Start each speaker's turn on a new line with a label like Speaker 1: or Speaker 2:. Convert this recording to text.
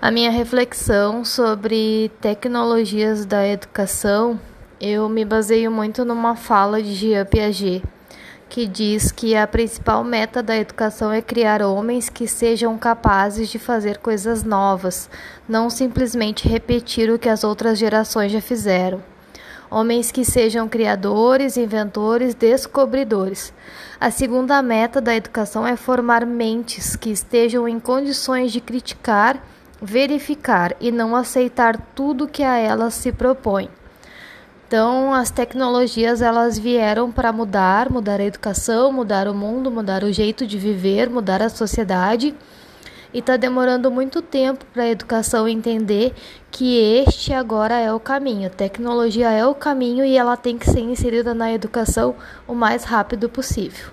Speaker 1: A minha reflexão sobre tecnologias da educação, eu me baseio muito numa fala de Jean Piaget, que diz que a principal meta da educação é criar homens que sejam capazes de fazer coisas novas, não simplesmente repetir o que as outras gerações já fizeram. Homens que sejam criadores, inventores, descobridores. A segunda meta da educação é formar mentes que estejam em condições de criticar verificar e não aceitar tudo que a elas se propõe. Então, as tecnologias elas vieram para mudar, mudar a educação, mudar o mundo, mudar o jeito de viver, mudar a sociedade. E está demorando muito tempo para a educação entender que este agora é o caminho. A tecnologia é o caminho e ela tem que ser inserida na educação o mais rápido possível.